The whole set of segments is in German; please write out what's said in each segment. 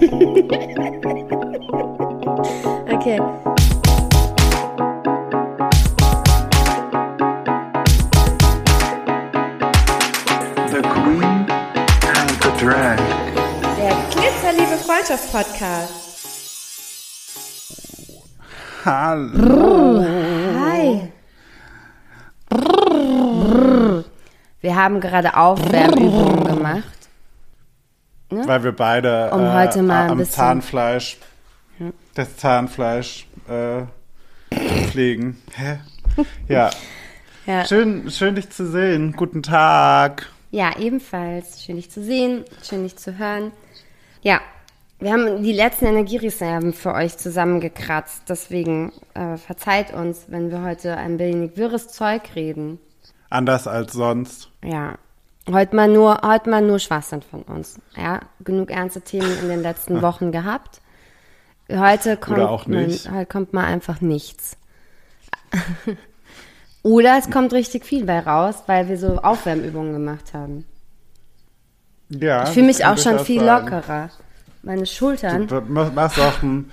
Okay. The Queen and the Drag. Der Glitzerliebe Freundschaft-Podcast. Hallo. Hi. Wir haben gerade Aufwärmübungen gemacht. Weil wir beide Um äh, am Zahnfleisch, das Zahnfleisch äh, pflegen. Hä? Ja. Ja. Schön, schön dich zu sehen. Guten Tag. ja, ebenfalls. Schön dich zu sehen, schön dich zu hören. Ja, wir haben die letzten Energiereserven für euch zusammengekratzt. Deswegen äh, verzeiht uns, wenn wir heute ein wenig wirres Zeug reden. Anders als sonst. Ja. Heute mal nur, heute mal nur Schwachsinn von uns. Ja, genug ernste Themen in den letzten Wochen gehabt. Heute kommt. Man, heute kommt mal einfach nichts. Oder es kommt richtig viel bei raus, weil wir so Aufwärmübungen gemacht haben. Ja. Ich fühle mich auch schon viel sein. lockerer. Meine Schultern. Du, du machst auch einen,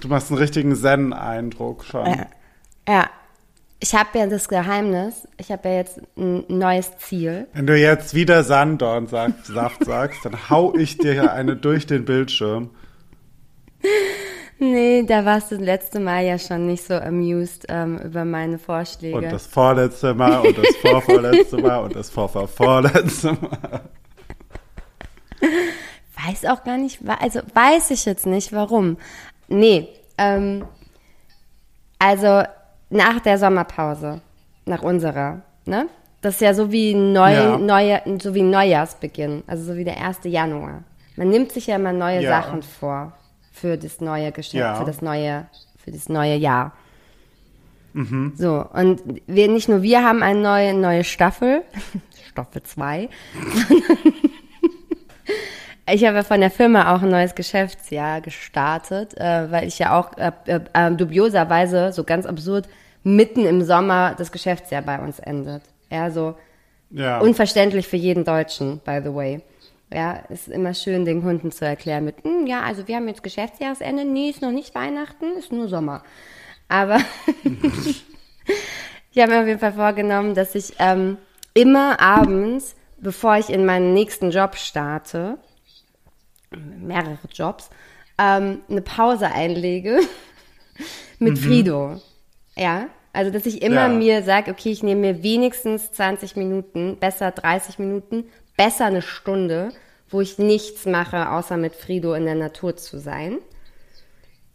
du machst einen richtigen Zen-Eindruck schon. Ja. Ich habe ja das Geheimnis. Ich habe ja jetzt ein neues Ziel. Wenn du jetzt wieder Sandorn sagt, Saft sagst, dann hau ich dir hier eine durch den Bildschirm. Nee, da warst du das letzte Mal ja schon nicht so amused ähm, über meine Vorschläge. Und das vorletzte Mal und das vorvorletzte Mal und das vorvorvorletzte Mal. Weiß auch gar nicht, also weiß ich jetzt nicht, warum. Nee, ähm, also nach der Sommerpause, nach unserer, ne? Das ist ja so wie neu, Ja. neue, so wie Neujahrsbeginn, also so wie der 1. Januar. Man nimmt sich ja immer neue Ja. Sachen vor für das neue Geschäft, Ja. für das neue, für das neue Jahr. Mhm. So, und wir, nicht nur wir haben eine neue, neue Staffel, Staffel 2, ich habe ja von der Firma auch ein neues Geschäftsjahr gestartet, äh, weil ich ja auch äh, äh, äh, dubioserweise, so ganz absurd, mitten im Sommer das Geschäftsjahr bei uns endet. Ja, so Ja. unverständlich für jeden Deutschen, by the way. Ja, ist immer schön, den Kunden zu erklären mit, "Hm, ja, also wir haben jetzt Geschäftsjahresende, nee, ist noch nicht Weihnachten, ist nur Sommer. Aber ich habe mir auf jeden Fall vorgenommen, dass ich ähm, immer abends, bevor ich in meinen nächsten Job starte, mehrere Jobs, ähm, eine Pause einlege mit Frido. Ja, also dass ich immer Ja. mir sage, okay, ich nehme mir wenigstens 20 Minuten, besser 30 Minuten, besser eine Stunde, wo ich nichts mache, außer mit Frido in der Natur zu sein.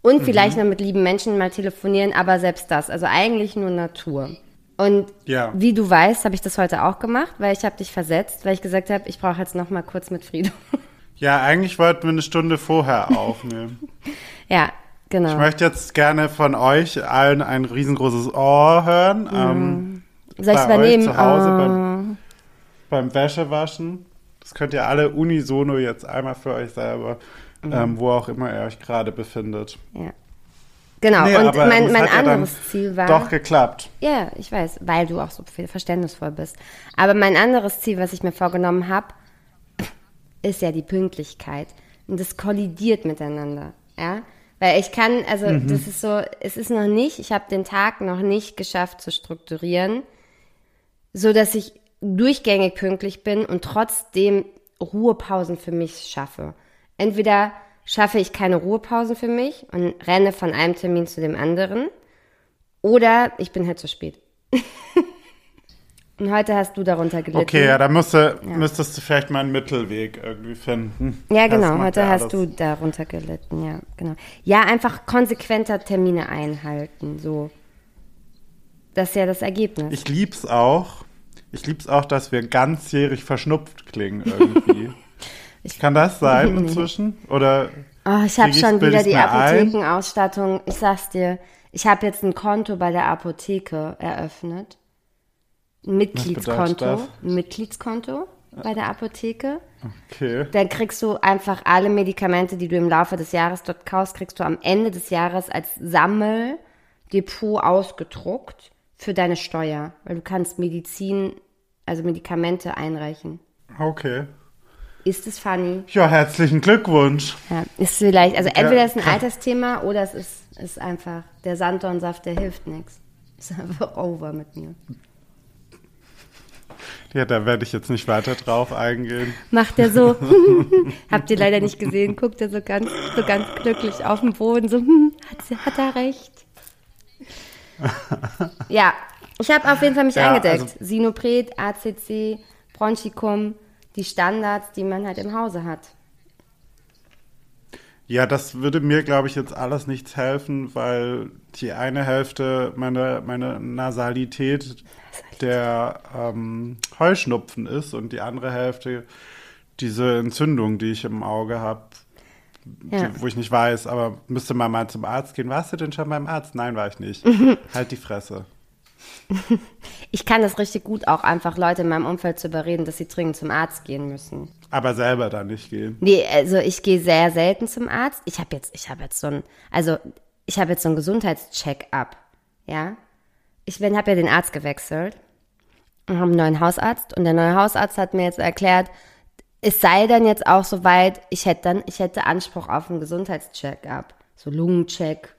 Und vielleicht noch mit lieben Menschen mal telefonieren, aber selbst das, also eigentlich nur Natur. Und Ja. wie du weißt, habe ich das heute auch gemacht, weil ich habe dich versetzt, weil ich gesagt habe, ich brauche jetzt noch mal kurz mit Frido. ja, eigentlich wollten wir eine Stunde vorher aufnehmen. ja, genau. Ich möchte jetzt gerne von euch allen ein riesengroßes Ohr hören. Ähm, Soll ich bei übernehmen? zu Hause Oh. beim, beim Wäschewaschen. Das könnt ihr alle unisono jetzt einmal für euch selber, Mhm. ähm, wo auch immer ihr euch gerade befindet. Ja. Genau, Nee, und mein, es mein hat ja anderes Ziel war. Doch geklappt. Ja, ich weiß, weil du auch so viel verständnisvoll bist. Aber mein anderes Ziel, was ich mir vorgenommen habe, ist ja die Pünktlichkeit. Und das kollidiert miteinander, ja? Weil ich kann, also Mhm. das ist so, es ist noch nicht, ich habe den Tag noch nicht geschafft zu strukturieren, so dass ich durchgängig pünktlich bin und trotzdem Ruhepausen für mich schaffe. Entweder schaffe ich keine Ruhepausen für mich und renne von einem Termin zu dem anderen, oder ich bin halt zu spät. und heute hast du darunter gelitten. Okay, ja, da musste, müsstest du vielleicht mal einen Mittelweg irgendwie finden. Ja, genau. Heute ja hast du darunter gelitten, ja, genau. Ja, einfach konsequenter Termine einhalten, so. Das ist ja das Ergebnis. Ich lieb's auch. Ich lieb's auch, dass wir ganzjährig verschnupft klingen irgendwie. Kann das sein inzwischen? Oder oh, ich habe schon wieder die? Apothekenausstattung. Ich sag's dir, ich habe jetzt ein Konto bei der Apotheke eröffnet. Mitgliedskonto. Mitgliedskonto bei der Apotheke. Okay. Dann kriegst du einfach alle Medikamente, die du im Laufe des Jahres dort kaufst, kriegst du am Ende des Jahres als Sammeldepot ausgedruckt für deine Steuer. Weil du kannst Medizin, also Medikamente einreichen. Okay. Ist es funny? Ja, herzlichen Glückwunsch. Ja, ist vielleicht, also entweder ist ein Altersthema oder es ist, ist einfach, der Sanddornsaft, der hilft nichts. Ist einfach over mit mir. Ja, da werde ich jetzt nicht weiter drauf eingehen. Macht er so, habt ihr leider nicht gesehen, guckt er so ganz, so ganz glücklich auf den Boden, so, hm, hat, hat er recht. ja, ich habe auf jeden Fall mich ja, eingedeckt. Also, Sinopret, ACC, Bronchicum, die Standards, die man halt im Hause hat. Ja, das würde mir, glaube ich, jetzt alles nichts helfen, weil die eine Hälfte meiner meine Nasalität der ähm, Heuschnupfen ist und die andere Hälfte diese Entzündung, die ich im Auge habe, ja. wo ich nicht weiß, aber müsste man mal zum Arzt gehen. Warst du denn schon beim Arzt? Nein, war ich nicht. halt die Fresse. Ich kann das richtig gut auch einfach Leute in meinem Umfeld zu überreden, dass sie dringend zum Arzt gehen müssen. Aber selber da nicht gehen. Nee, also ich gehe sehr selten zum Arzt. Ich habe jetzt, ich habe jetzt so ein, also ich habe jetzt so ein Gesundheitscheck-up, ja. Ich habe ja den Arzt gewechselt und habe einen neuen Hausarzt und der neue Hausarzt hat mir jetzt erklärt, es sei dann jetzt auch soweit, ich hätte dann, ich hätte Anspruch auf einen Gesundheitscheck-up, so Lungencheck,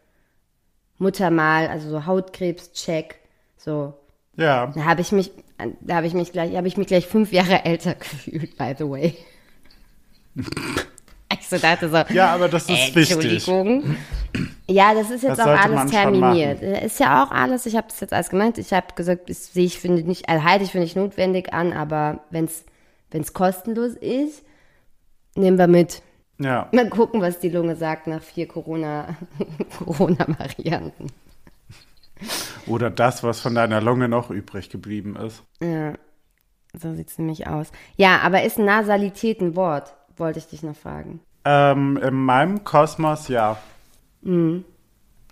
Muttermal, also so Hautkrebscheck so. Ja. Da habe ich mich, da habe ich mich gleich, habe ich mich gleich fünf Jahre älter gefühlt, by the way. ich so dachte so. Ja, aber das ist Entschuldigung. Wichtig. Ja, das ist jetzt das auch alles terminiert. Ist ja auch alles, ich habe das jetzt alles gemeint. Ich habe gesagt, das sehe ich, finde nicht, also halte ich für nicht notwendig an, aber wenn es kostenlos ist, nehmen wir mit. Ja. Mal gucken, was die Lunge sagt nach vier Corona-Varianten. Corona oder das, was von deiner Lunge noch übrig geblieben ist. Ja, so sieht es nämlich aus. Ja, aber ist Nasalität ein Wort? Wollte ich dich noch fragen. Ähm, in meinem Kosmos ja. Mhm.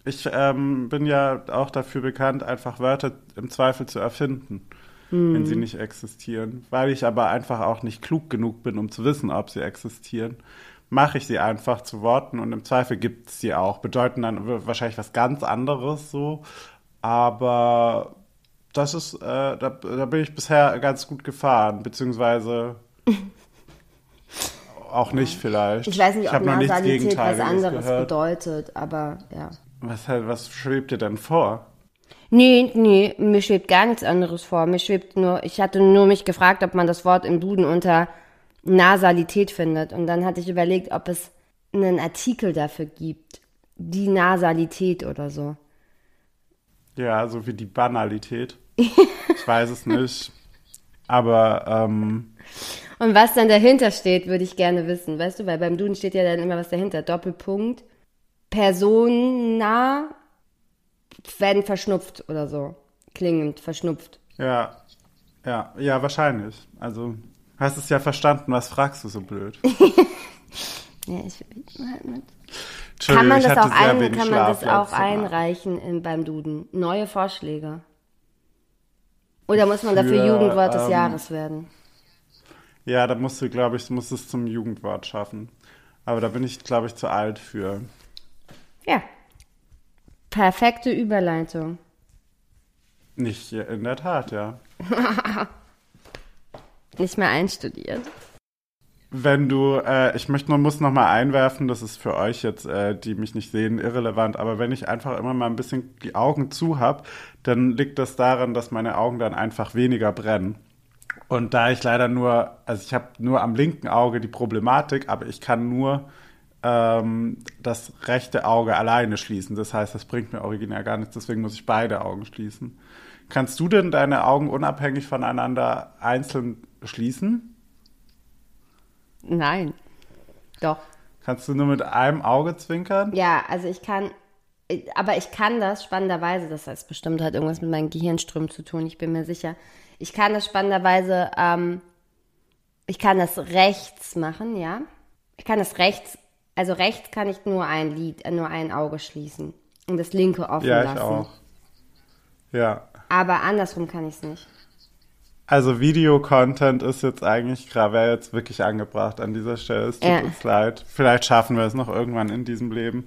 Ich ähm, bin ja auch dafür bekannt, einfach Wörter im Zweifel zu erfinden, mhm. wenn sie nicht existieren. Weil ich aber einfach auch nicht klug genug bin, um zu wissen, ob sie existieren, mache ich sie einfach zu Worten und im Zweifel gibt es sie auch. Bedeuten dann wahrscheinlich was ganz anderes so, aber das ist, äh, da, da bin ich bisher ganz gut gefahren, beziehungsweise auch nicht vielleicht. Ich weiß nicht, ob Nasalität was anderes gehört. bedeutet, aber ja. Was, was schwebt dir denn vor? Nee, nee, mir schwebt gar nichts anderes vor. Mir schwebt nur, ich hatte nur mich gefragt, ob man das Wort im Duden unter Nasalität findet. Und dann hatte ich überlegt, ob es einen Artikel dafür gibt. Die Nasalität oder so. Ja, so wie die Banalität. ich weiß es nicht. Aber, ähm, Und was dann dahinter steht, würde ich gerne wissen. Weißt du, weil beim Duden steht ja dann immer was dahinter. Doppelpunkt. Persona werden verschnupft oder so. Klingend, verschnupft. Ja. Ja, ja, wahrscheinlich. Also, hast es ja verstanden, was fragst du so blöd? ja, ich, ich halt mit. Kann man das auch, ein, kann man das auch einreichen in, beim Duden? Neue Vorschläge? Oder muss man dafür Für, Jugendwort des ähm, Jahres werden? Ja, da musst du, glaube ich, musst es zum Jugendwort schaffen. Aber da bin ich, glaube ich, zu alt für. Ja. Perfekte Überleitung. Nicht in der Tat, ja. Nicht mehr einstudiert. Wenn du, äh, ich möchte nur, muss noch mal einwerfen, das ist für euch jetzt, äh, die mich nicht sehen, irrelevant, aber wenn ich einfach immer mal ein bisschen die Augen zu habe, dann liegt das daran, dass meine Augen dann einfach weniger brennen. Und da ich leider nur, also ich habe nur am linken Auge die Problematik, aber ich kann nur ähm, das rechte Auge alleine schließen. Das heißt, das bringt mir originär gar nichts, deswegen muss ich beide Augen schließen. Kannst du denn deine Augen unabhängig voneinander einzeln schließen? Nein. Doch. Kannst du nur mit einem Auge zwinkern? Ja, also ich kann, aber ich kann das spannenderweise, das heißt bestimmt hat irgendwas mit meinen Gehirnströmen zu tun, ich bin mir sicher. Ich kann das spannenderweise, ähm, ich kann das rechts machen, ja. Ich kann das rechts, also rechts kann ich nur ein Lied, äh, nur ein Auge schließen und das linke offen ja, lassen. Ja, ich auch. Ja. Aber andersrum kann ich es nicht. Also Videocontent ist jetzt eigentlich gerade wäre jetzt wirklich angebracht an dieser Stelle. Es tut ja. uns leid. Vielleicht schaffen wir es noch irgendwann in diesem Leben,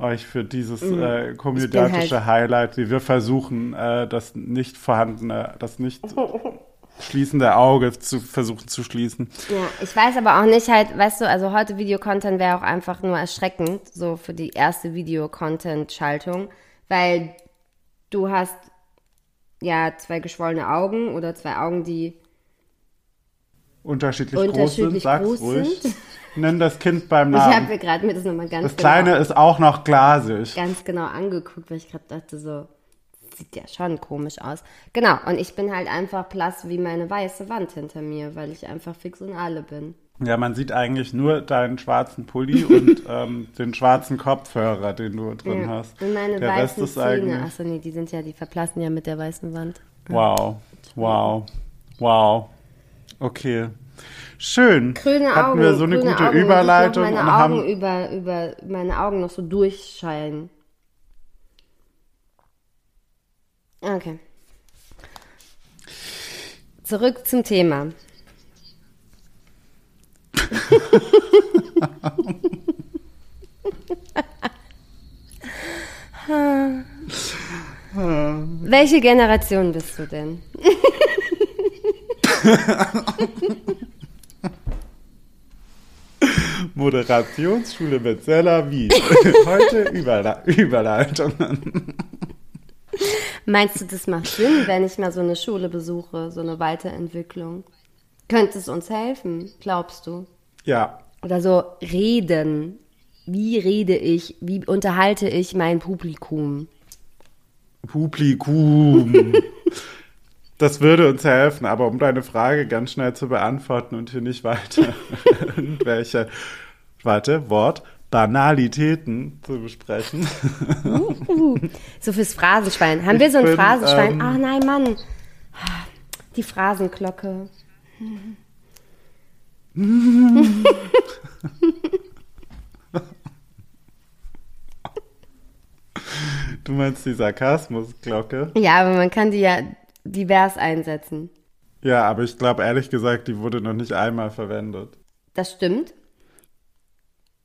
euch für dieses mhm. äh, komödiantische halt Highlight, wie wir versuchen, äh, das nicht vorhandene, das nicht schließende Auge zu versuchen zu schließen. Ja, ich weiß aber auch nicht halt, weißt du, also heute Videocontent wäre auch einfach nur erschreckend, so für die erste Videocontent-Schaltung, weil du hast ja zwei geschwollene Augen oder zwei Augen, die Unterschiedlich, Unterschiedlich groß sind, groß sag's ruhig. Nenn das Kind beim ich habe Namen. mir gerade mir das nochmal ganz Das Kleine genau, ist auch noch glasig. ganz genau angeguckt, weil ich gerade dachte so, sieht ja schon komisch aus. Genau, und ich bin halt einfach blass wie meine weiße Wand hinter mir, weil ich einfach fix und alle bin. Ja, man sieht eigentlich nur deinen schwarzen Pulli und ähm, den schwarzen Kopfhörer, den du drin Ja. hast. Und meine Der Rest weißen ist Zähne. Achso, nee, die sind ja, die verblassen ja mit der weißen Wand. Wow, wow, wow. Okay. Schön. Grüne Hatten Augen. wir so eine gute Augen, Überleitung ich noch und meine Augen haben. über, über meine Augen noch so durchscheinen. Okay. Zurück zum Thema. Welche Generation bist du denn? Moderationsschule mit Sella Wies. Heute Überle Überleitungen. Meinst du, das macht Sinn, wenn ich mal so eine Schule besuche, so eine Weiterentwicklung? Könnte es uns helfen, glaubst du? Ja, Oder so reden. Wie rede ich? Wie unterhalte ich mein Publikum? Publikum. Das würde uns helfen, aber um deine Frage ganz schnell zu beantworten und hier nicht weiter irgendwelche, warte, Wort, Banalitäten zu besprechen. So fürs Phrasenschwein. Haben wir Ich so ein bin, Phrasenschwein? ähm, Ach nein, Mann. Die Phrasenglocke. Du meinst die Sarkasmusglocke? Ja, aber man kann die ja divers einsetzen. Ja, aber ich glaube ehrlich gesagt, die wurde noch nicht einmal verwendet. Das stimmt.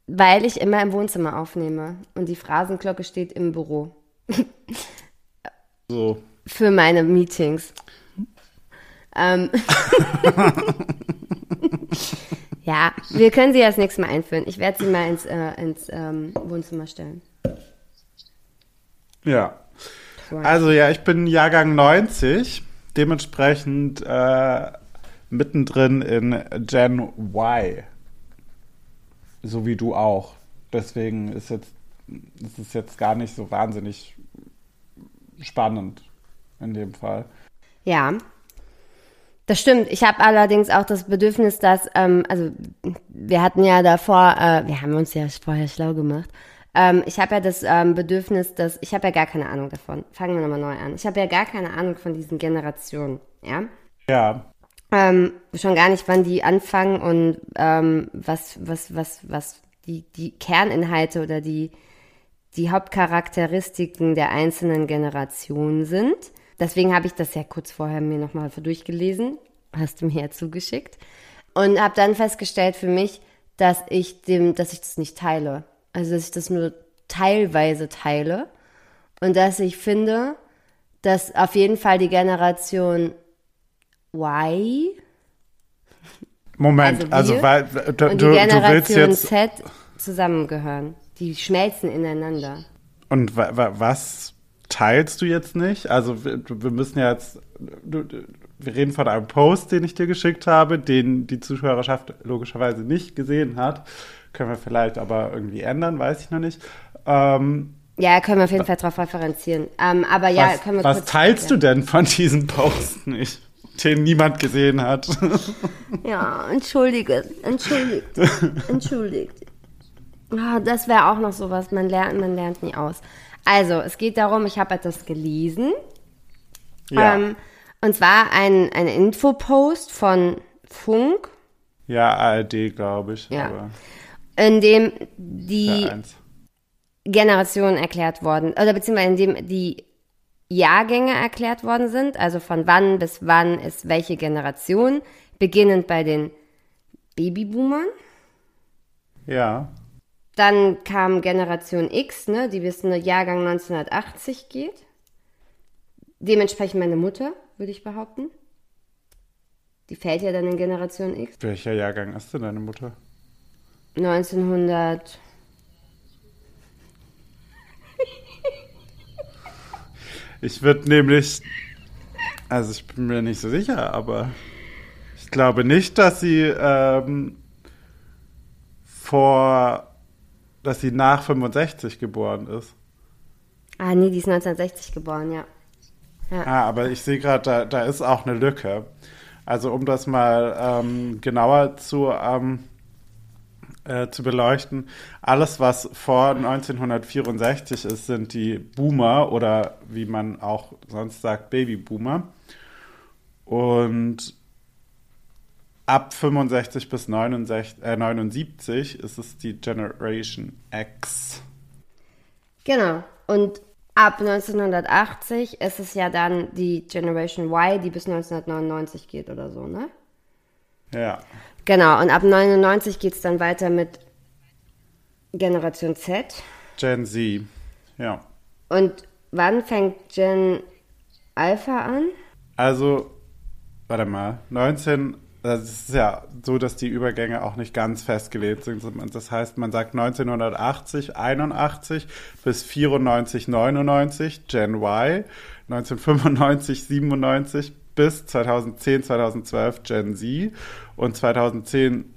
Weil ich immer im Wohnzimmer aufnehme. Und die Phrasenglocke steht im Büro. So. Für meine Meetings. Ähm. ja, wir können sie das nächste Mal einführen. Ich werde sie mal ins, äh, ins ähm, Wohnzimmer stellen. Ja. Also ja, ich bin Jahrgang 90, dementsprechend äh, mittendrin in Gen Y. So wie du auch. Deswegen ist jetzt ist es jetzt gar nicht so wahnsinnig spannend in dem Fall. Ja, das stimmt. Ich habe allerdings auch das Bedürfnis, dass, ähm, also wir hatten ja davor, äh, wir haben uns ja vorher schlau gemacht. Ähm, ich habe ja das ähm, Bedürfnis, dass ich habe ja gar keine Ahnung davon. Fangen wir nochmal neu an. Ich habe ja gar keine Ahnung von diesen Generationen, ja. Ja, Ähm, schon gar nicht, wann die anfangen und ähm, was, was, was, was die, die Kerninhalte oder die, die Hauptcharakteristiken der einzelnen Generationen sind. Deswegen habe ich das ja kurz vorher mir nochmal durchgelesen, hast du mir ja zugeschickt und habe dann festgestellt für mich, dass ich dem, dass ich das nicht teile. Also dass ich das nur teilweise teile und dass ich finde, dass auf jeden Fall die Generation Y Moment, Also also, wir weil du, und die du, du willst Generation jetzt Z zusammengehören. Die schmelzen ineinander. und wa, wa, was teilst du jetzt nicht? Also wir, wir müssen ja jetzt du, wir reden von einem Post, den ich dir geschickt habe, den die Zuschauerschaft logischerweise nicht gesehen hat. Können wir vielleicht aber irgendwie ändern, weiß ich noch nicht. Ähm, Ja, können wir auf jeden Fall darauf referenzieren. Ähm, aber ja, was können wir was kurz, teilst ja. du denn von diesem Post nicht? Den niemand gesehen hat. Ja, entschuldige, entschuldigt, entschuldigt. Ah, das wäre auch noch sowas, man lernt, man lernt nie aus. Also, es geht darum, ich habe etwas gelesen. ja. Ähm, und zwar ein, ein Infopost von Funk, ja, ARD, glaube ich. Ja. Aber in dem die ja. Generationen erklärt worden, oder beziehungsweise in dem die Jahrgänge erklärt worden sind, also von wann bis wann ist welche Generation, beginnend bei den Babyboomern. Ja. Dann kam Generation X, ne, die bis in den Jahrgang 1980 geht. Dementsprechend meine Mutter, würde ich behaupten. Die fällt ja dann in Generation X. Welcher Jahrgang ist denn deine Mutter? 1900. Ich würde nämlich, also ich bin mir nicht so sicher, aber ich glaube nicht, dass sie ähm, vor, dass sie nach 65 geboren ist. Ah, nee, die ist 1960 geboren, ja. ja. Ah, aber ich sehe gerade, da, da ist auch eine Lücke. Also um das mal ähm, genauer zu, ähm, äh, zu beleuchten, alles, was vor 1964 ist, sind die Boomer oder wie man auch sonst sagt, Babyboomer. Und ab 65 bis 69, äh, 79 ist es die Generation X. Genau. Und ab 1980 ist es ja dann die Generation Y, die bis 1999 geht oder so, ne? Ja. Genau. Und ab 99 geht es dann weiter mit Generation Z. Gen Z. Ja. Und wann fängt Gen Alpha an? Also, warte mal, 19, das ist ja so, dass die Übergänge auch nicht ganz festgelegt sind. Das heißt, man sagt 1980, 81 bis 94, 99, Gen Y, 1995, 97 bis 2010, 2012 Gen Z und 2010,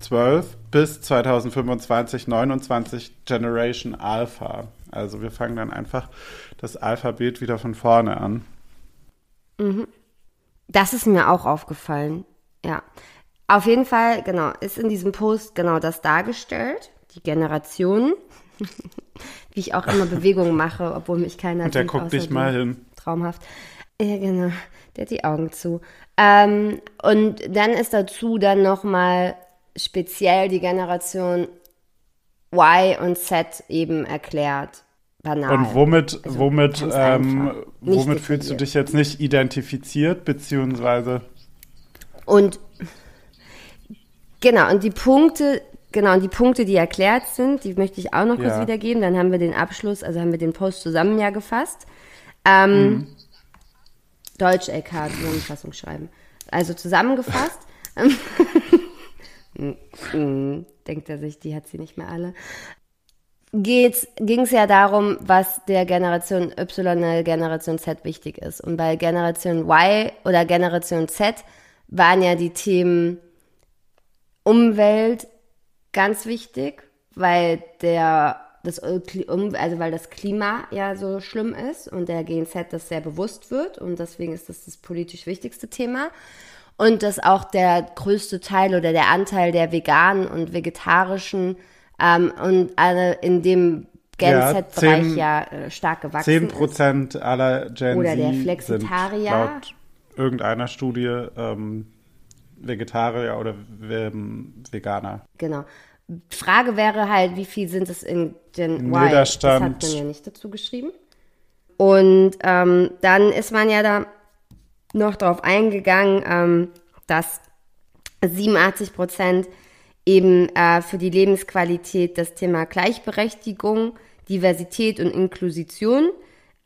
12 bis 2025, 29 Generation Alpha. Also wir fangen dann einfach das Alphabet wieder von vorne an. Das ist mir auch aufgefallen. Ja. Auf jeden Fall, genau, ist in diesem Post genau das dargestellt. Die Generationen. Wie ich auch immer Bewegungen mache, obwohl mich keiner Und der guckt du. mal hin. Traumhaft. Ja, genau. Der hat die Augen zu. Ähm, und dann ist dazu dann nochmal speziell die Generation Y und Z eben erklärt. Banal. Und womit, Also womit, ähm, womit fühlst du dich jetzt nicht identifiziert, beziehungsweise Und genau, und die Punkte, genau, und die Punkte, die erklärt sind, die möchte ich auch noch kurz Ja. wiedergeben. Dann haben wir den Abschluss, also haben wir den Post zusammen ja gefasst. Ähm, Mhm. Deutsch LK Zusammenfassung schreiben. Also zusammengefasst. Mm, Denkt er sich, die hat sie nicht mehr alle. Ging es ja darum, was der Generation Y, der Generation Z wichtig ist. Und bei Generation Y oder Generation Z waren ja die Themen Umwelt ganz wichtig, weil der das um- also weil das Klima ja so schlimm ist und der Gen Z das sehr bewusst wird und deswegen ist das das politisch wichtigste Thema und dass auch der größte Teil oder der Anteil der veganen und vegetarischen ähm, und alle in dem Gen Ja, ja äh, stark gewachsen 10 ist. Prozent aller Gen Oder Z der sind Flexitarier. laut irgendeiner Studie ähm, Vegetarier oder ähm, Veganer. Genau. Frage wäre halt, wie viel sind es in Im Y? Niederstand. Das hat man ja nicht dazu geschrieben. Und ähm, dann ist man ja da noch drauf eingegangen, ähm, dass 87 Prozent eben äh, für die Lebensqualität das Thema Gleichberechtigung, Diversität und Inklusion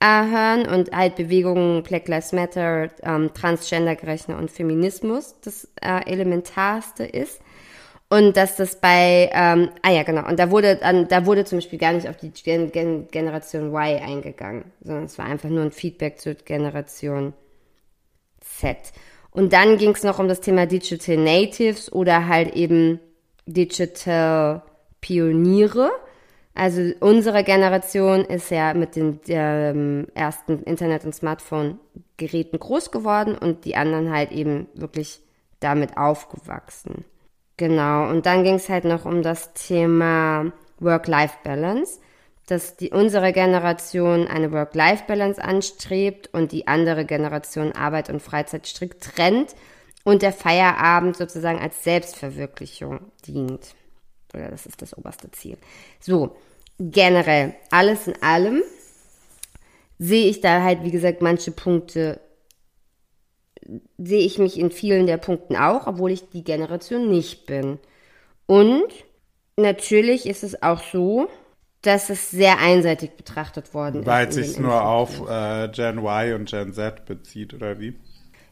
äh, hören und halt Bewegungen Black Lives Matter, ähm, Transgendergerechte und Feminismus das äh, Elementarste ist. Und dass das bei, ähm, ah ja, genau, und da wurde, dann, da wurde zum Beispiel gar nicht auf die Gen Gen Generation Y eingegangen, sondern es war einfach nur ein Feedback zur Generation Z. Und dann ging es noch um das Thema Digital Natives oder halt eben Digital Pioniere. Also unsere Generation ist ja mit den ähm, ersten Internet- und Smartphone-Geräten groß geworden und die anderen halt eben wirklich damit aufgewachsen. Genau, und dann ging es halt noch um das Thema Work-Life-Balance, dass die, unsere Generation eine Work-Life-Balance anstrebt und die andere Generation Arbeit und Freizeit strikt trennt und der Feierabend sozusagen als Selbstverwirklichung dient. Oder das ist das oberste Ziel. So, generell, alles in allem sehe ich da halt, wie gesagt, manche Punkte sehe ich mich in vielen der Punkten auch, obwohl ich die Generation nicht bin. Und natürlich ist es auch so, dass es sehr einseitig betrachtet worden Weil ist. es in sich nur auf äh, Gen Y und Gen Z bezieht, oder wie?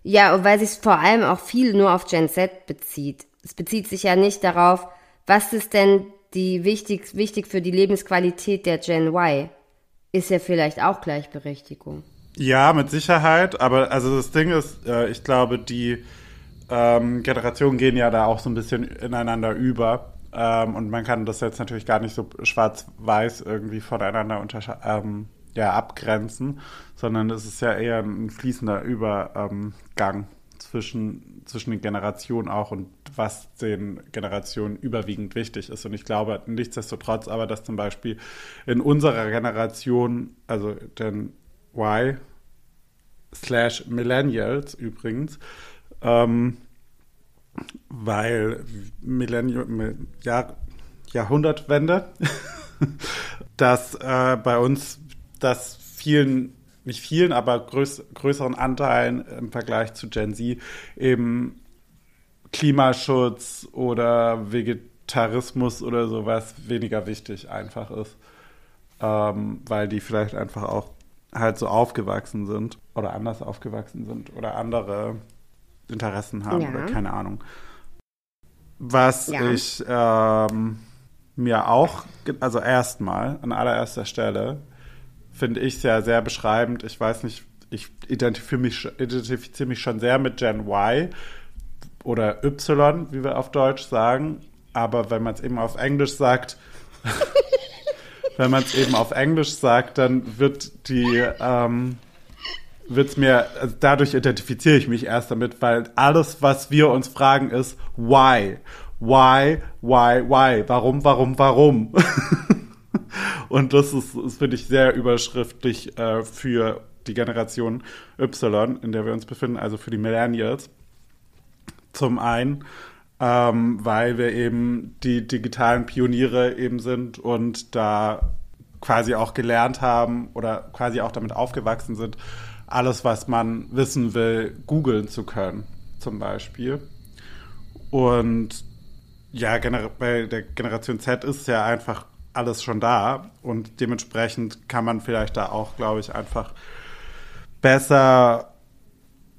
Ja, und weil sich vor allem auch viel nur auf Gen Z bezieht. Es bezieht sich ja nicht darauf, was ist denn die wichtig, wichtig für die Lebensqualität der Gen Y? Ist ja vielleicht auch Gleichberechtigung. Ja, mit Sicherheit. Aber also das Ding ist, äh, ich glaube, die ähm, Generationen gehen ja da auch so ein bisschen ineinander über. Ähm, und man kann das jetzt natürlich gar nicht so schwarz-weiß irgendwie voneinander ähm, ja, abgrenzen, sondern es ist ja eher ein fließender Übergang zwischen, zwischen den Generationen auch und was den Generationen überwiegend wichtig ist. Und ich glaube nichtsdestotrotz aber, dass zum Beispiel in unserer Generation, also den Y slash Millennials übrigens, ähm, weil Millennium, Jahr, Jahrhundertwende, dass äh, bei uns das vielen, nicht vielen, aber größ, größeren Anteilen im Vergleich zu Gen Z eben Klimaschutz oder Vegetarismus oder sowas weniger wichtig einfach ist. Ähm, weil die vielleicht einfach auch halt so aufgewachsen sind oder anders aufgewachsen sind oder andere Interessen haben ja. oder keine Ahnung. Was ja. ich ähm, mir auch, also erstmal an allererster Stelle, finde ich sehr, sehr beschreibend. Ich weiß nicht, ich identifiziere mich, identifiziere mich schon sehr mit Gen Y oder Y, wie wir auf Deutsch sagen. Aber wenn man es eben auf Englisch sagt, wenn man es eben auf Englisch sagt, dann wird die ähm, wird's mir, also dadurch identifiziere ich mich erst damit, weil alles, was wir uns fragen, ist why? Why, why, why? Warum, warum, warum? Und das ist, das finde ich sehr überschriftlich äh, für die Generation Y, in der wir uns befinden, also für die Millennials. Zum einen, ähm, weil wir eben die digitalen Pioniere eben sind und da quasi auch gelernt haben oder quasi auch damit aufgewachsen sind, alles, was man wissen will, googeln zu können, zum Beispiel. Und ja, bei der Generation Z ist ja einfach alles schon da und dementsprechend kann man vielleicht da auch, glaube ich, einfach besser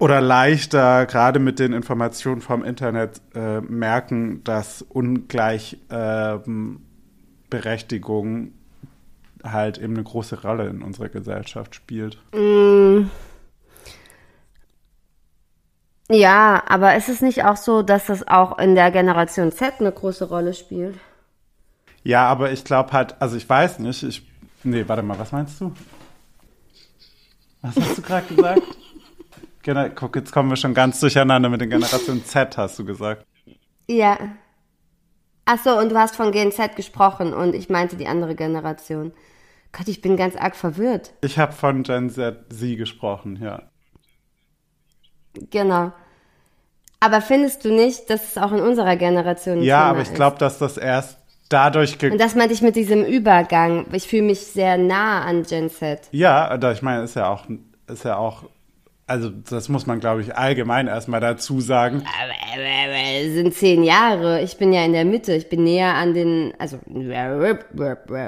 oder leichter, gerade mit den Informationen vom Internet, äh, merken, dass Ungleichberechtigung ähm, halt eben eine große Rolle in unserer Gesellschaft spielt. Mm. Ja, aber ist es nicht auch so, dass das auch in der Generation Z eine große Rolle spielt? Ja, aber ich glaube halt, also ich weiß nicht, ich. Nee, warte mal, was meinst du? Was hast du gerade gesagt? Genau, guck, jetzt kommen wir schon ganz durcheinander mit der Generation Z, hast du gesagt. Ja. Ach so, und du hast von Gen Z gesprochen und ich meinte die andere Generation. Gott, ich bin ganz arg verwirrt. Ich habe von Gen Z sie gesprochen, ja. Genau. Aber findest du nicht, dass es auch in unserer Generation Ja, aber ich glaube, dass das erst dadurch Und das meinte ich mit diesem Übergang. Ich fühle mich sehr nah an Gen Z. Ja, ich meine, ist ja auch, ist ja auch also das muss man, glaube ich, allgemein erstmal dazu sagen. Es sind zehn Jahre. Ich bin ja in der Mitte. Ich bin näher an den, also.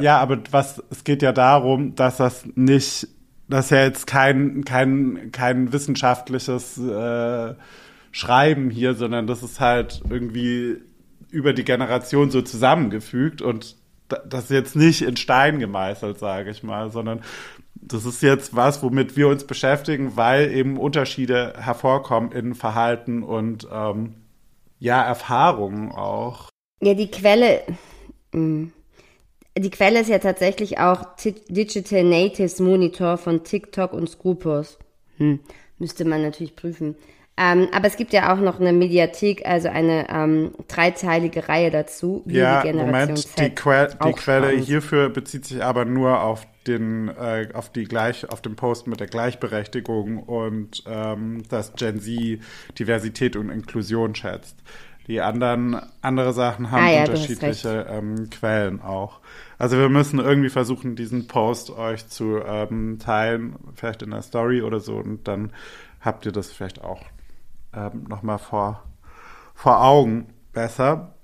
Ja, aber was, es geht ja darum, dass das nicht, dass ja jetzt kein, kein, kein wissenschaftliches äh, Schreiben hier, sondern das ist halt irgendwie über die Generation so zusammengefügt und das ist jetzt nicht in Stein gemeißelt, sage ich mal, sondern das ist jetzt was, womit wir uns beschäftigen, weil eben Unterschiede hervorkommen in Verhalten und ähm, ja, Erfahrungen auch. Ja, die Quelle, hm, die Quelle ist ja tatsächlich auch Digital Natives Monitor von TikTok und Scrupos. Hm, müsste man natürlich prüfen. Ähm, aber es gibt ja auch noch eine Mediathek, also eine ähm, dreiteilige Reihe dazu, wie ja, die Generation Moment, Z die, que die Quelle hierfür bezieht sich aber nur auf den, äh, auf die gleich, auf den Post mit der Gleichberechtigung und ähm, dass Gen Z Diversität und Inklusion schätzt. Die anderen andere Sachen haben ah, ja, unterschiedliche ähm, Quellen auch. Also wir müssen irgendwie versuchen, diesen Post euch zu ähm, teilen, vielleicht in der Story oder so, und dann habt ihr das vielleicht auch ähm, nochmal vor, vor Augen besser.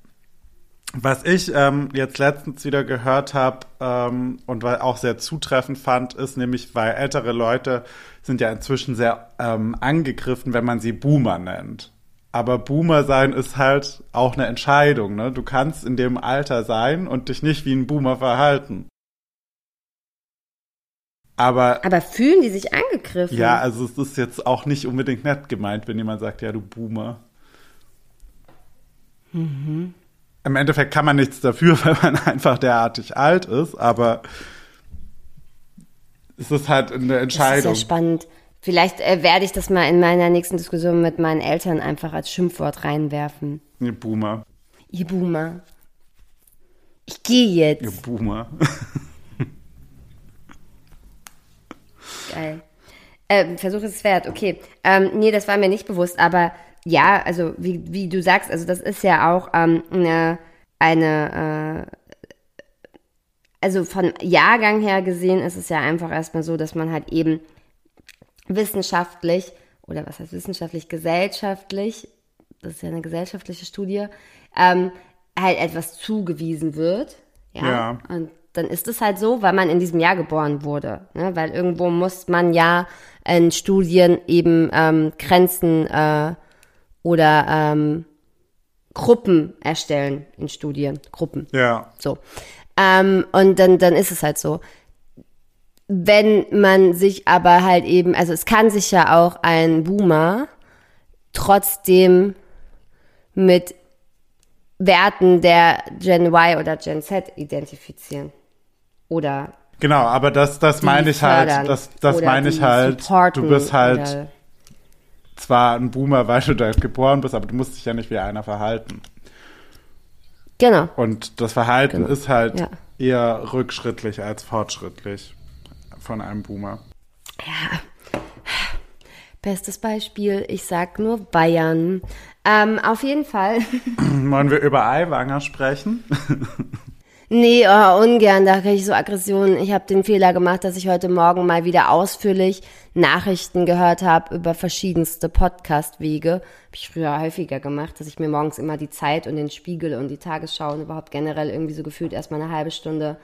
Was ich ähm, jetzt letztens wieder gehört habe ähm, und weil auch sehr zutreffend fand, ist nämlich, weil ältere Leute sind ja inzwischen sehr ähm, angegriffen, wenn man sie Boomer nennt. Aber Boomer sein ist halt auch eine Entscheidung. Ne? Du kannst in dem Alter sein und dich nicht wie ein Boomer verhalten. Aber, Aber fühlen die sich angegriffen? ja, also es ist jetzt auch nicht unbedingt nett gemeint, wenn jemand sagt, ja, du Boomer. Im Endeffekt kann man nichts dafür, weil man einfach derartig alt ist, aber es ist halt eine Das ist Entscheidung. ja spannend. Vielleicht äh, werde ich das mal in meiner nächsten Diskussion mit meinen Eltern einfach als Schimpfwort reinwerfen. Ihr Boomer. Ihr Boomer. Ich gehe jetzt. Ihr Boomer. Geil. Ähm, Versuch ist es wert, okay. Ähm, nee, das war mir nicht bewusst, aber ja, also wie, wie du sagst, also das ist ja auch ähm, eine, eine äh, also von Jahrgang her gesehen ist es ja einfach erstmal so, dass man halt eben wissenschaftlich oder was heißt wissenschaftlich, gesellschaftlich, das ist ja eine gesellschaftliche Studie, ähm, halt etwas zugewiesen wird. Ja. Ja. Und dann ist es halt so, weil man in diesem Jahr geboren wurde. Ne? Weil irgendwo muss man ja in Studien eben ähm, Grenzen äh, oder ähm, Gruppen erstellen in Studien. Gruppen. Ja. So. Ähm, und dann, dann ist es halt so. Wenn man sich aber halt eben, also es kann sich ja auch ein Boomer trotzdem mit Werten der Gen Y oder Gen Z identifizieren. Oder Genau, aber das, das meine ich fördern halt, das, das meine ich halt, supporten du bist halt zwar ein Boomer, weil du da geboren bist, aber du musst dich ja nicht wie einer verhalten. Genau. Und das Verhalten ist halt Ja. eher rückschrittlich als fortschrittlich von einem Boomer. Bestes Beispiel, ich sag nur Bayern. Ähm, auf jeden Fall. Wollen wir über Eiwanger sprechen? Nee, oh, ungern, da kriege ich so Aggressionen. Ich habe den Fehler gemacht, dass ich heute Morgen mal wieder ausführlich Nachrichten gehört habe über verschiedenste Podcast-Wege. Habe ich früher häufiger gemacht, dass ich mir morgens immer die Zeit und den Spiegel und die Tagesschau und überhaupt generell irgendwie so gefühlt erstmal eine halbe Stunde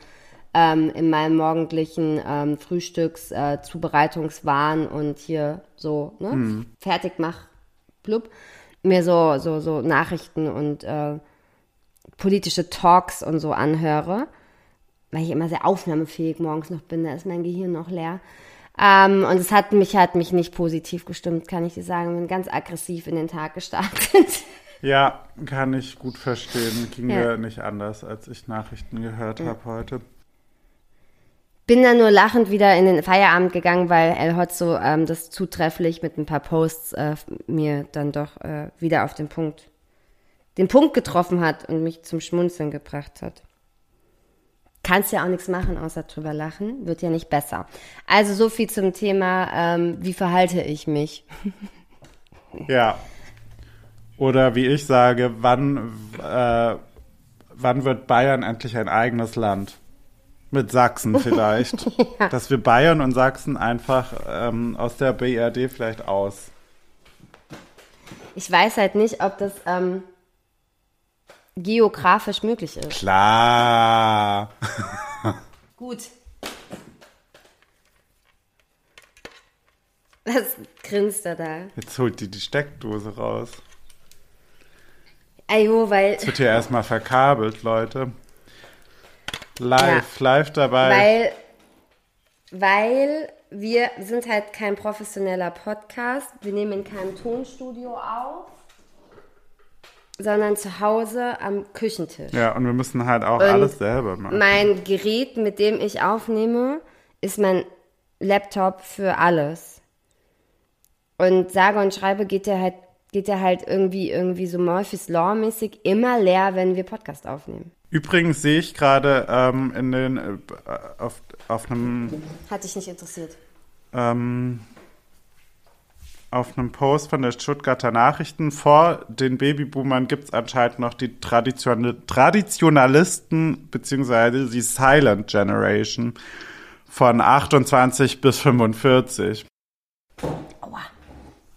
ähm, in meinem morgendlichen ähm, Frühstücks äh, Zubereitungswahn und hier so ne, fertig mach, blub, mir so so so Nachrichten und äh, politische Talks und so anhöre, weil ich immer sehr aufnahmefähig morgens noch bin, da ist mein Gehirn noch leer. Ähm, und es hat mich, hat mich nicht positiv gestimmt, kann ich dir sagen. Bin ganz aggressiv in den Tag gestartet. Ja, kann ich gut verstehen. Ging Ja. mir nicht anders, als ich Nachrichten gehört habe heute. Bin dann nur lachend wieder in den Feierabend gegangen, weil El Hotzo ähm, das zutrefflich mit ein paar Posts äh, mir dann doch äh, wieder auf den Punkt, den Punkt getroffen hat und mich zum Schmunzeln gebracht hat. Kannst ja auch nichts machen, außer drüber lachen. Wird ja nicht besser. Also so viel zum Thema, ähm, wie verhalte ich mich? Ja. Oder wie ich sage, wann, äh, wann wird Bayern endlich ein eigenes Land? Mit Sachsen vielleicht. Dass wir Bayern und Sachsen einfach ähm, aus der BRD vielleicht aus. Ich weiß halt nicht, ob das ähm, geografisch möglich ist. Klar. Gut. Was grinst er da? Jetzt holt die die Steckdose raus. Ajo, weil, Jetzt wird hier erstmal verkabelt, Leute. Live, live dabei. weil, weil wir sind halt kein professioneller Podcast. Wir nehmen in keinem Tonstudio auf, sondern zu Hause am Küchentisch. ja, und wir müssen halt auch Und alles selber machen. Mein Gerät, mit dem ich aufnehme, ist mein Laptop für alles. Und sage und schreibe geht der halt, geht der halt irgendwie, irgendwie so Murphy's Law-mäßig immer leer, wenn wir Podcast aufnehmen. Übrigens sehe ich gerade ähm, in den äh, auf, auf einem Hat dich nicht interessiert. ähm, auf einem Post von der Stuttgarter Nachrichten vor den Babyboomern gibt es anscheinend noch die Tradition Traditionalisten beziehungsweise die Silent Generation von 28 bis 45.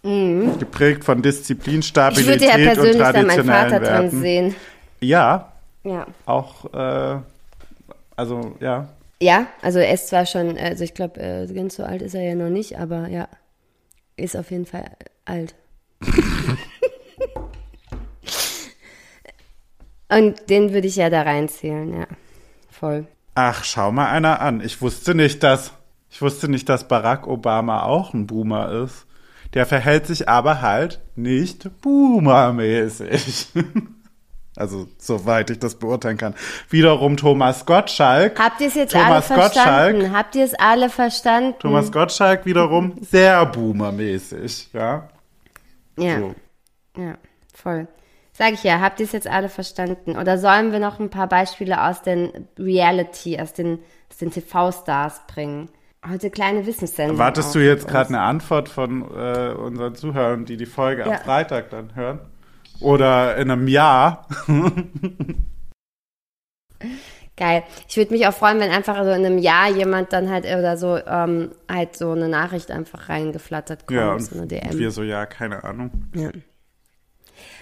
Geprägt von Disziplin, Mhm. Ich würde Stabilität ja und persönlich da meinen traditionellen Vater drin Werten. sehen. Ja, Ja. auch, äh, also ja, Ja, also er ist zwar schon, also ich glaube, äh, ganz so alt ist er ja noch nicht, aber ja, ist auf jeden Fall alt. Und den würde ich ja da reinzählen, ja. Voll. Ach, schau mal einer an. Ich wusste nicht, dass ich wusste nicht, dass Barack Obama auch ein Boomer ist. Der verhält sich aber halt nicht Boomer-mäßig. Also, soweit ich das beurteilen kann. Wiederum Thomas Gottschalk. Habt ihr es jetzt Thomas alle verstanden? Gottschalk. Habt ihr es alle verstanden? Thomas Gottschalk wiederum sehr Boomer-mäßig, ja. ja. So. Ja, voll. Sag ich ja, habt ihr es jetzt alle verstanden? Oder sollen wir noch ein paar Beispiele aus den Reality, aus den, aus den TV-Stars bringen? Heute kleine Wissenssendung. Wartest du jetzt gerade eine Antwort von äh, unseren Zuhörern, die die Folge Ja. am Freitag dann hören? Oder in einem Jahr? Geil. Ich würde mich auch freuen, wenn einfach so in einem Jahr jemand dann halt oder so ähm, halt so eine Nachricht einfach reingeflattert kommt, Ja, so eine DM. wir so, ja, keine Ahnung. Ja.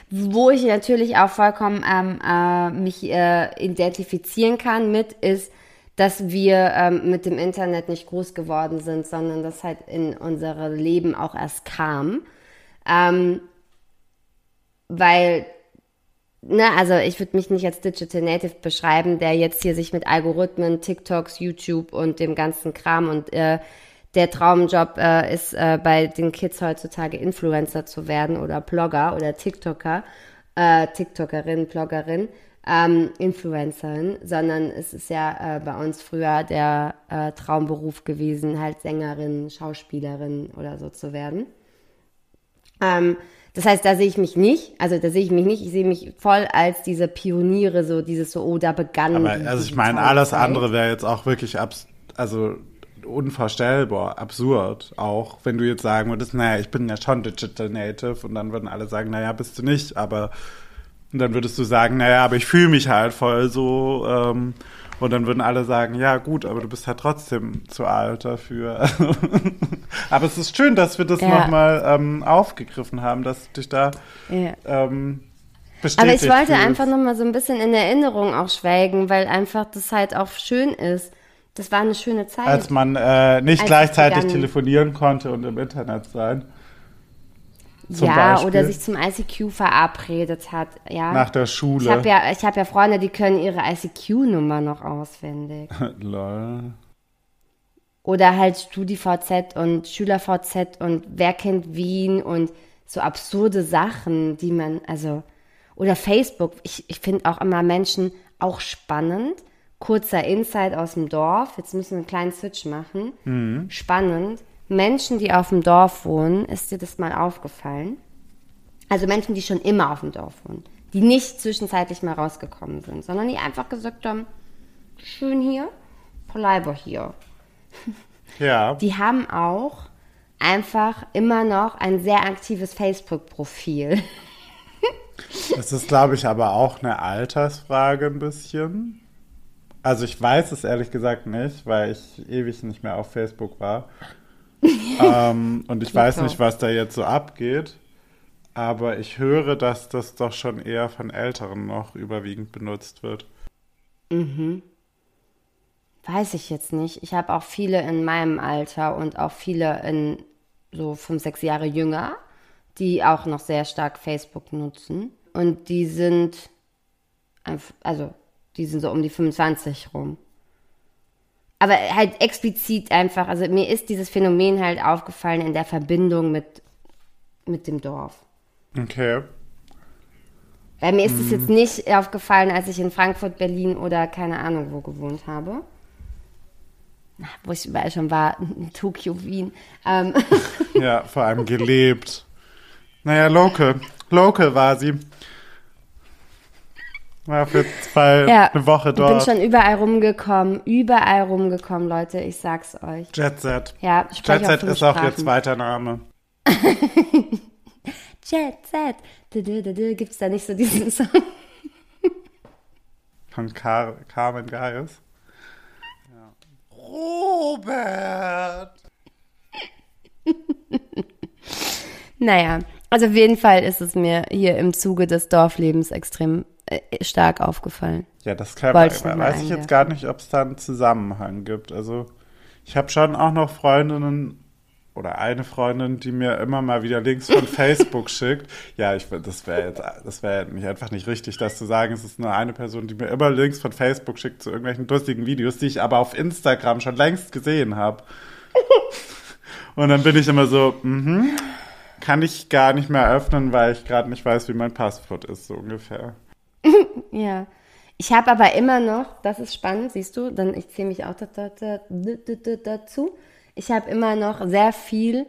Wo ich natürlich auch vollkommen ähm, äh, mich äh, identifizieren kann mit, ist, dass wir ähm, mit dem Internet nicht groß geworden sind, sondern das halt in unser Leben auch erst kam. Ähm, weil, ne, also ich würde mich nicht als Digital Native beschreiben, der jetzt hier sich mit Algorithmen, TikToks, YouTube und dem ganzen Kram und äh, der Traumjob äh, ist äh, bei den Kids heutzutage Influencer zu werden oder Blogger oder TikToker, äh, TikTokerin, Bloggerin, ähm, Influencerin, sondern es ist ja äh, bei uns früher der äh, Traumberuf gewesen, halt Sängerin, Schauspielerin oder so zu werden. Ähm, das heißt, da sehe ich mich nicht, also da sehe ich mich nicht, ich sehe mich voll als diese Pioniere, so dieses so, oh, da begann. Aber also ich meine, alles Zeit. andere wäre jetzt auch wirklich abs also unvorstellbar, absurd. Auch wenn du jetzt sagen würdest, naja, ich bin ja schon Digital Native und dann würden alle sagen, naja, bist du nicht, aber und dann würdest du sagen, naja, aber ich fühle mich halt voll so. Ähm, und dann würden alle sagen, ja gut, aber du bist halt trotzdem zu alt dafür. aber es ist schön, dass wir das Ja. nochmal ähm, aufgegriffen haben, dass du dich da Ja. ähm, Aber bestätigt ich wollte fühlst. einfach noch mal so ein bisschen in Erinnerung auch schwelgen, weil einfach das halt auch schön ist. Das war eine schöne Zeit. Als man äh, nicht Als gleichzeitig telefonieren konnte und im Internet sein. Zum ja, Beispiel. oder sich zum ICQ verabredet hat. Ja. Nach der ich Schule. habe ja, ich hab ja Freunde, die können ihre ICQ-Nummer noch auswendig. Lol. Oder halt StudiVZ und SchülerVZ und wer kennt Wien und so absurde Sachen, die man, also, oder Facebook. Ich, ich finde auch immer Menschen auch spannend. Kurzer Insight aus dem Dorf. Jetzt müssen wir einen kleinen Switch machen. Spannend. Menschen, die auf dem Dorf wohnen, ist dir das mal aufgefallen? Also Menschen, die schon immer auf dem Dorf wohnen. Die nicht zwischenzeitlich mal rausgekommen sind, sondern die einfach gesagt haben, schön hier, bleibe hier Ja. die haben auch einfach immer noch ein sehr aktives Facebook-Profil. Das ist, glaube ich, aber auch eine Altersfrage ein bisschen. Also ich weiß es ehrlich gesagt nicht, weil ich ewig nicht mehr auf Facebook war. ähm, und ich weiß Klar. nicht, was da jetzt so abgeht. Aber ich höre, dass das doch schon eher von Älteren noch überwiegend benutzt wird. Weiß ich jetzt nicht. Ich habe auch viele in meinem Alter und auch viele in so fünf, sechs Jahre jünger, die auch noch sehr stark Facebook nutzen. Und die sind, also die sind so um die 25 rum. Aber halt explizit einfach, also mir ist dieses Phänomen halt aufgefallen in der Verbindung mit, mit dem Dorf. Okay. Weil mir ist es jetzt nicht aufgefallen, als ich in Frankfurt, Berlin oder keine Ahnung wo gewohnt habe. Wo ich überall schon war, in Tokio, Wien. Ähm, Ja, vor allem gelebt. Naja, local. Local war sie. War für zwei, ja, eine Woche ich bin dort. schon überall rumgekommen, überall rumgekommen, Leute, ich sag's euch. Jet Set. Ja, Jet Set ist auch ihr zweiter Name. Jet Set. Dü, dü, dü. Gibt's da nicht so diesen Song? Von Car Carmen Gaius. Ja. Robert! Naja, also auf jeden Fall ist es mir hier im Zuge des Dorflebens extrem stark aufgefallen. Ja, das kann, ich weiß mal ich jetzt gar nicht, ob es da einen Zusammenhang gibt. Also ich habe schon auch noch Freundinnen oder eine Freundin, die mir immer mal wieder Links von Facebook schickt. Ja, ich das wäre jetzt das wäre nicht einfach nicht richtig, das zu sagen. Es ist nur eine Person, die mir immer Links von Facebook schickt zu irgendwelchen lustigen Videos, die ich aber auf Instagram schon längst gesehen habe. Und dann bin ich immer so, mhm, kann ich gar nicht mehr öffnen, weil ich gerade nicht weiß, wie mein Passwort ist, so ungefähr. Ja. Ich habe aber immer noch, das ist spannend, siehst du, dann ich zähle mich auch da, da, da, da, da, dazu. Ich habe immer noch sehr viel,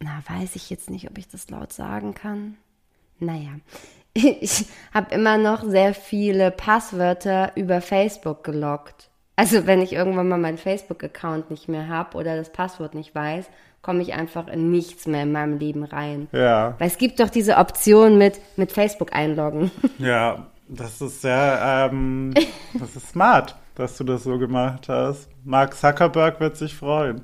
na, weiß ich jetzt nicht, ob ich das laut sagen kann. Naja, ich habe immer noch sehr viele Passwörter über Facebook gelockt. Also wenn ich irgendwann mal meinen Facebook-Account nicht mehr habe oder das Passwort nicht weiß, komme ich einfach in nichts mehr in meinem Leben rein. Ja. Weil es gibt doch diese Option mit, mit Facebook einloggen. Ja, das ist sehr, ähm, das ist smart, dass du das so gemacht hast. Mark Zuckerberg wird sich freuen.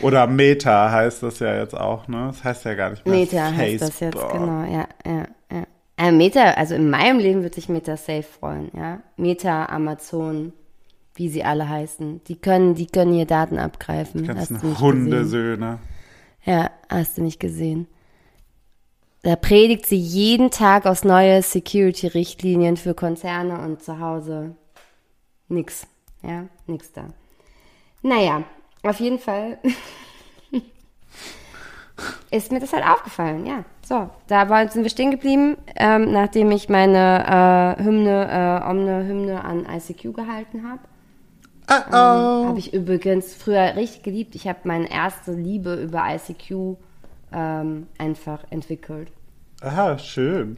Oder Meta heißt das ja jetzt auch, ne? Das heißt ja gar nicht mehr Meta Facebook. heißt das jetzt, genau, ja, ja, ja. Äh, Meta, also in meinem Leben wird sich Meta safe freuen, ja. Meta, Amazon, wie sie alle heißen. Die können, die können hier Daten abgreifen. Die Hast du ganzen nicht gesehen? Hundesöhne. Ja, hast du nicht gesehen. Da predigt sie jeden Tag aus neue Security-Richtlinien für Konzerne und zu Hause nix. Ja, nix da. Naja, auf jeden Fall ist mir das halt aufgefallen, ja. So, da sind wir stehen geblieben, ähm, nachdem ich meine äh, Hymne, äh, Omne-Hymne an ICQ gehalten habe. Oh, oh. Habe ich übrigens früher richtig geliebt. Ich habe meine erste Liebe über ICQ ähm, einfach entwickelt. Aha, schön.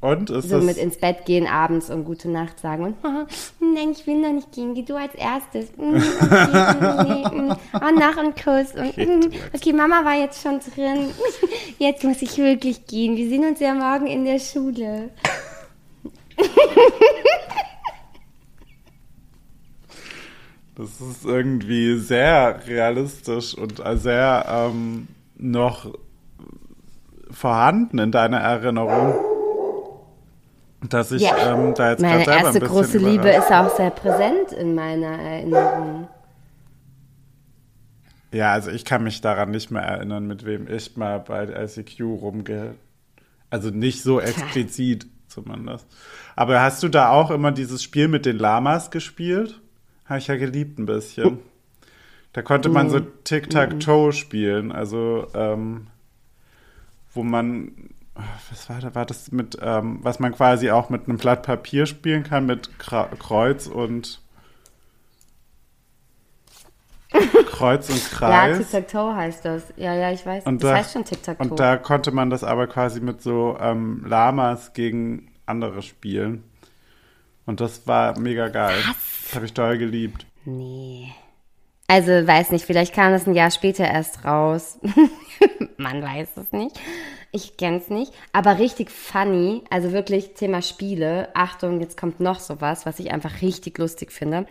Und ist So das, mit ins Bett gehen abends und gute Nacht sagen und nein, ich will noch nicht gehen, geh du als erstes. Mm, Okay, nee, mm, oh, nach und Kuss. Und, mm, okay, Mama war jetzt schon drin. Jetzt muss ich wirklich gehen. Wir sehen uns ja morgen in der Schule. Das ist irgendwie sehr realistisch und sehr ähm, noch vorhanden in deiner Erinnerung. Dass ich Ja. ähm, da jetzt Meine gerade selber ein erste bisschen große Liebe ist auch sehr präsent in meiner Erinnerung. Ja, also ich kann mich daran nicht mehr erinnern, mit wem ich mal bei ICQ rumgehe. Also nicht so explizit zumindest. Aber hast du da auch immer dieses Spiel mit den Lamas gespielt? Habe ich ja geliebt ein bisschen. Da konnte man so Tic-Tac-Toe spielen, also ähm, wo man, was war da, war das mit, ähm, was man quasi auch mit einem Blatt Papier spielen kann, mit Kra Kreuz und Kreuz und Ja, Kreis. Tic-Tac-Toe heißt das. Ja, ja, ich weiß. Und das da, heißt schon Tic-Tac-Toe. und da konnte man das aber quasi mit so ähm, Lamas gegen andere spielen. Und das war mega geil. Das habe ich doll geliebt. Nee. Also, weiß nicht, vielleicht kam das ein Jahr später erst raus. Man weiß es nicht. Ich kenn's nicht. Aber richtig funny, also wirklich Thema Spiele. Achtung, jetzt kommt noch sowas, was ich einfach richtig lustig finde.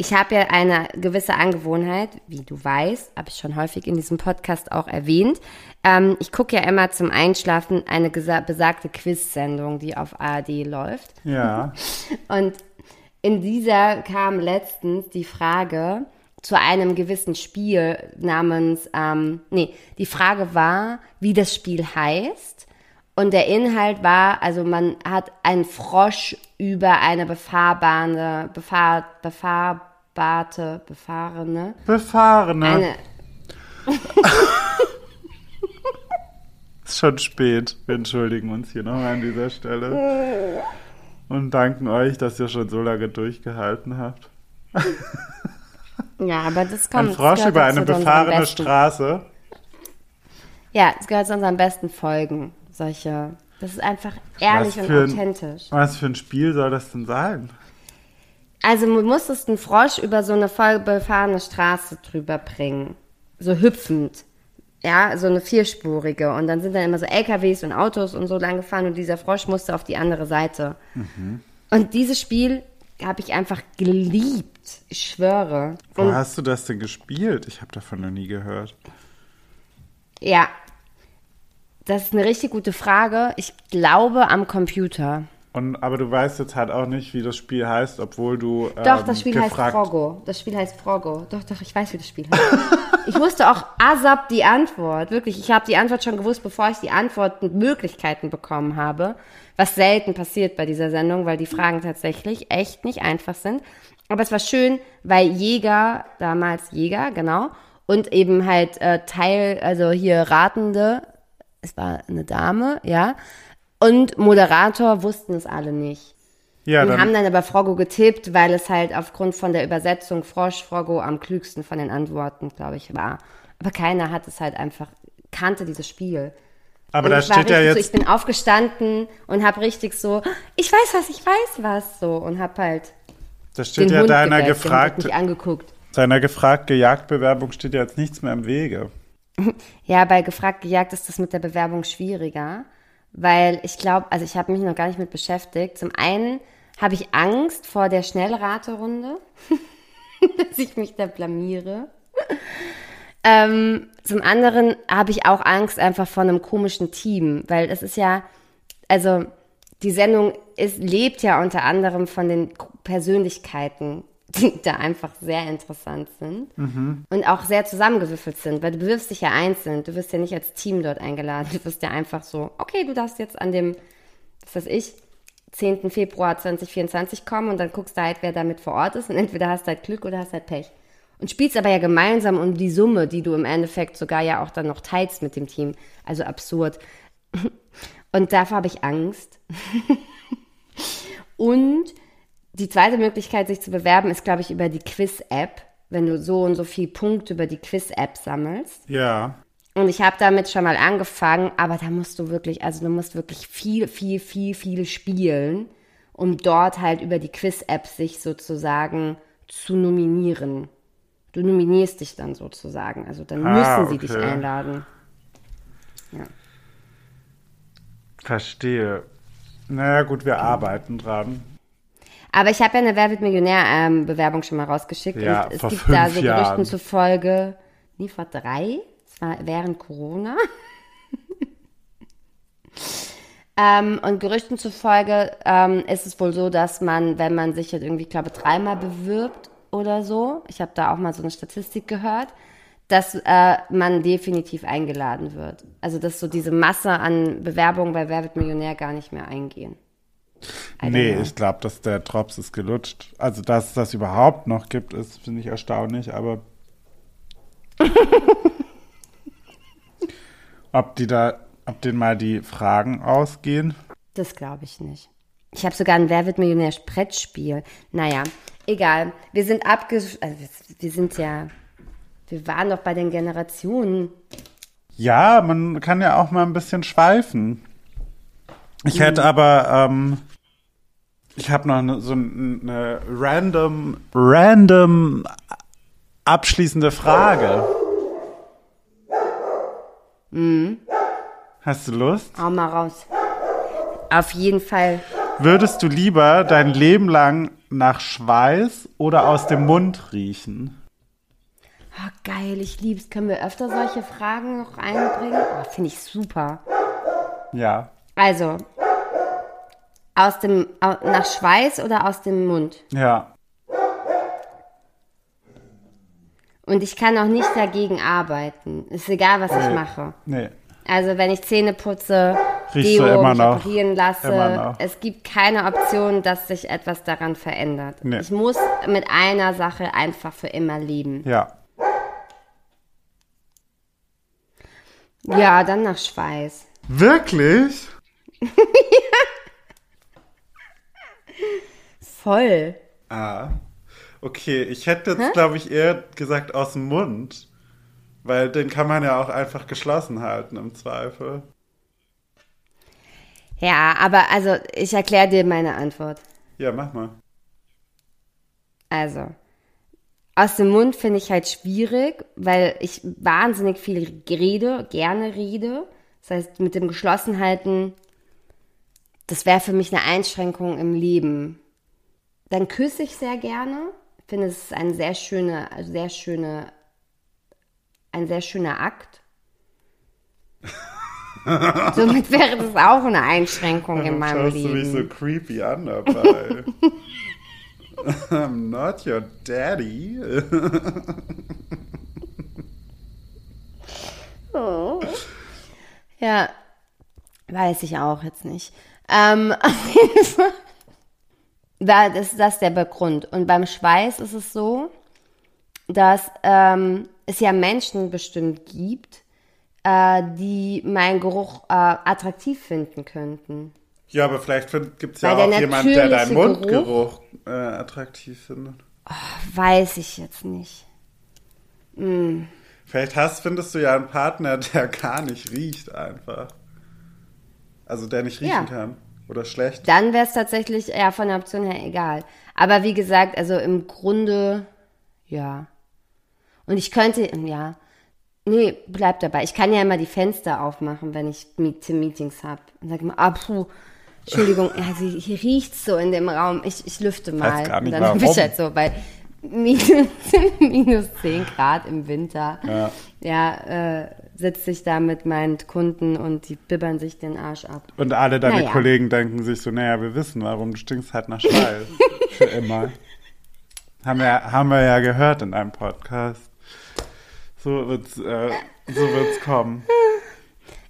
Ich habe ja eine gewisse Angewohnheit, wie du weißt, habe ich schon häufig in diesem Podcast auch erwähnt. Ähm, ich gucke ja immer zum Einschlafen eine besagte Quiz-Sendung, die auf ARD läuft. Ja. Und in dieser kam letztens die Frage zu einem gewissen Spiel namens, ähm, nee, die Frage war, wie das Spiel heißt. Und der Inhalt war, also man hat einen Frosch über eine befahrbare, befahr, befahrbarte, befahrene, Befahrene. eine, Ist schon spät. Wir entschuldigen uns hier nochmal an dieser Stelle. Und danken euch, dass ihr schon so lange durchgehalten habt. ja, aber das kommt. Ein Frosch über eine befahrene Straße. Ja, es gehört zu unseren besten Folgen, solche. Das ist einfach ehrlich und für ein- authentisch. Was für ein Spiel soll das denn sein? Also du musstest einen Frosch über so eine voll befahrene Straße drüber bringen. So hüpfend. Ja, so eine vierspurige. Und dann sind dann immer so LKWs und Autos und so lang gefahren und dieser Frosch musste auf die andere Seite. Und dieses Spiel habe ich einfach geliebt. Ich schwöre. Wo Und hast du das denn gespielt? Ich habe davon noch nie gehört. ja, das ist eine richtig gute Frage. Ich glaube am Computer. Und, aber du weißt jetzt halt auch nicht, wie das Spiel heißt, obwohl du. Ähm, Doch, das Spiel heißt Frogo. Das Spiel heißt Frogo. Doch, doch, ich weiß, wie das Spiel heißt. ich wusste auch ASAP die Antwort. Wirklich, ich habe die Antwort schon gewusst, bevor ich die Antwortmöglichkeiten bekommen habe. Was selten passiert bei dieser Sendung, weil die Fragen tatsächlich echt nicht einfach sind. Aber es war schön, weil Jäger, damals Jäger, genau, und eben halt äh, Teil, also hier Ratende, es war eine Dame, ja, und Moderator wussten es alle nicht. Ja, Wir haben dann, dann aber Frogo getippt, weil es halt aufgrund von der Übersetzung Frosch, Frogo am klügsten von den Antworten, glaube ich, war. Aber keiner hat es halt einfach, kannte dieses Spiel. aber Und da steht ja jetzt. So, ich bin aufgestanden und habe richtig so, ich weiß was, ich weiß was, so. Und habe halt Da steht den ja Hund deiner hat gefragt, mich angeguckt. seiner gefragt Jagdbewerbung steht ja jetzt nichts mehr im Wege. Ja, bei gefragt gejagt ist das mit der Bewerbung schwieriger, weil ich glaube, also ich habe mich noch gar nicht mit beschäftigt. Zum einen habe ich Angst vor der Schnellraterunde, dass ich mich da blamiere. Ähm, zum anderen habe ich auch Angst einfach vor einem komischen Team, weil es ist ja, also die Sendung ist, lebt ja unter anderem von den Persönlichkeiten, die da einfach sehr interessant sind und auch sehr zusammengewürfelt sind, weil du bewirbst dich ja einzeln, du wirst ja nicht als Team dort eingeladen, du wirst ja einfach so, okay, du darfst jetzt an dem, was weiß ich, 10. Februar 2024 kommen und dann guckst du halt, wer damit vor Ort ist und entweder hast du halt Glück oder hast halt Pech. Und spielst aber ja gemeinsam um die Summe, die du im Endeffekt sogar ja auch dann noch teilst mit dem Team. Also absurd. Und davor habe ich Angst. Und die zweite Möglichkeit, sich zu bewerben, ist, glaube ich, über die Quiz-App, wenn du so und so viel Punkte über die Quiz-App sammelst. Ja. Und ich habe damit schon mal angefangen, aber da musst du wirklich, also du musst wirklich viel, viel, viel, viel spielen, um dort halt über die Quiz-App sich sozusagen zu nominieren. Du nominierst dich dann sozusagen, also dann Ah, müssen sie dich okay. einladen. Verstehe. Naja, gut, wir arbeiten dran. Aber ich habe ja eine Wer wird Millionär-Bewerbung schon mal rausgeschickt. Ja, und es gibt da so Jahren. Gerüchten zufolge, nie vor drei, es war während Corona. ähm, und Gerüchten zufolge ähm, ist es wohl so, dass man, wenn man sich jetzt irgendwie, ich glaube, dreimal bewirbt oder so, ich habe da auch mal so eine Statistik gehört, dass äh, man definitiv eingeladen wird. Also dass so diese Masse an Bewerbungen bei Wer wird Millionär gar nicht mehr eingehen. Nee, know. ich glaube, dass der Drops ist gelutscht. Also, dass es das überhaupt noch gibt, ist, finde ich erstaunlich, aber. ob die da, ob denen mal die Fragen ausgehen? Das glaube ich nicht. Ich habe sogar ein Wer wird Millionär Brettspiel. Naja, egal. Wir sind abges... Also wir- wir sind ja... Wir waren doch bei den Generationen. Ja, man kann ja auch mal ein bisschen schweifen. Ich Mhm. hätte aber, ähm, ich habe noch eine, so eine random, random abschließende Frage. Mhm. Hast du Lust? Hau mal raus. Auf jeden Fall. Würdest du lieber dein Leben lang nach Schweiß oder aus dem Mund riechen? Oh, geil, ich lieb's. Können wir öfter solche Fragen noch einbringen? Oh, Finde ich super. Ja. Also, aus dem, nach Schweiß oder aus dem Mund? Ja. Und ich kann auch nicht dagegen arbeiten. Ist egal, was ich mache. Nee. Also wenn ich Zähne putze, Riechst Deo immer noch. operieren lasse, Immer noch. es gibt keine Option, dass sich etwas daran verändert. Nee. Ich muss mit einer Sache einfach für immer leben. Ja. Ja, dann nach Schweiß. Wirklich? Voll. Ah. Okay, ich hätte jetzt, glaube ich, eher gesagt aus dem Mund. Weil den kann man ja auch einfach geschlossen halten im Zweifel. Ja, aber also ich erkläre dir meine Antwort. Ja, mach mal. Also, aus dem Mund finde ich halt schwierig, weil ich wahnsinnig viel rede, gerne rede. Das heißt, mit dem Geschlossenhalten, das wäre für mich eine Einschränkung im Leben. Dann küsse ich sehr gerne. Ich finde, es ist ein sehr schöner, sehr schöne, ein sehr schöner Akt. Somit wäre das auch eine Einschränkung in meinem Schaust Leben. du mich so creepy an dabei? I'm not your daddy. Ja, weiß ich auch jetzt nicht. Ähm, auf jeden Fall war das, das ist der Grund. Und beim Schweiß ist es so, dass ähm, es ja Menschen bestimmt gibt, äh, die meinen Geruch äh, attraktiv finden könnten. Ja, aber vielleicht gibt es ja Weil auch der jemand, der deinen Mundgeruch äh, attraktiv findet. Weiß ich jetzt nicht. Vielleicht hast, findest du ja einen Partner, der gar nicht riecht einfach. Also der nicht riechen Ja. kann. Oder schlecht. Dann wäre es tatsächlich ja von der Option her egal. Aber wie gesagt, also im Grunde, ja. Und ich könnte, ja, nee, bleib dabei. Ich kann ja immer die Fenster aufmachen, wenn ich Meet Meetings habe. Und sage immer, ah, puh, Entschuldigung, sie- hier riecht's so in dem Raum. Ich, ich lüfte mal. gar nicht Und dann bin ich halt so bei minus, minus 10 Grad im Winter. Ja. Ja, äh, sitze ich da mit meinen Kunden und die bibbern sich den Arsch ab. Und alle deine Naja. Kollegen denken sich so, naja, wir wissen, warum du stinkst halt nach Schweiß. Für immer. Haben wir, haben wir ja gehört in einem Podcast. So wird's, äh, so wird's kommen.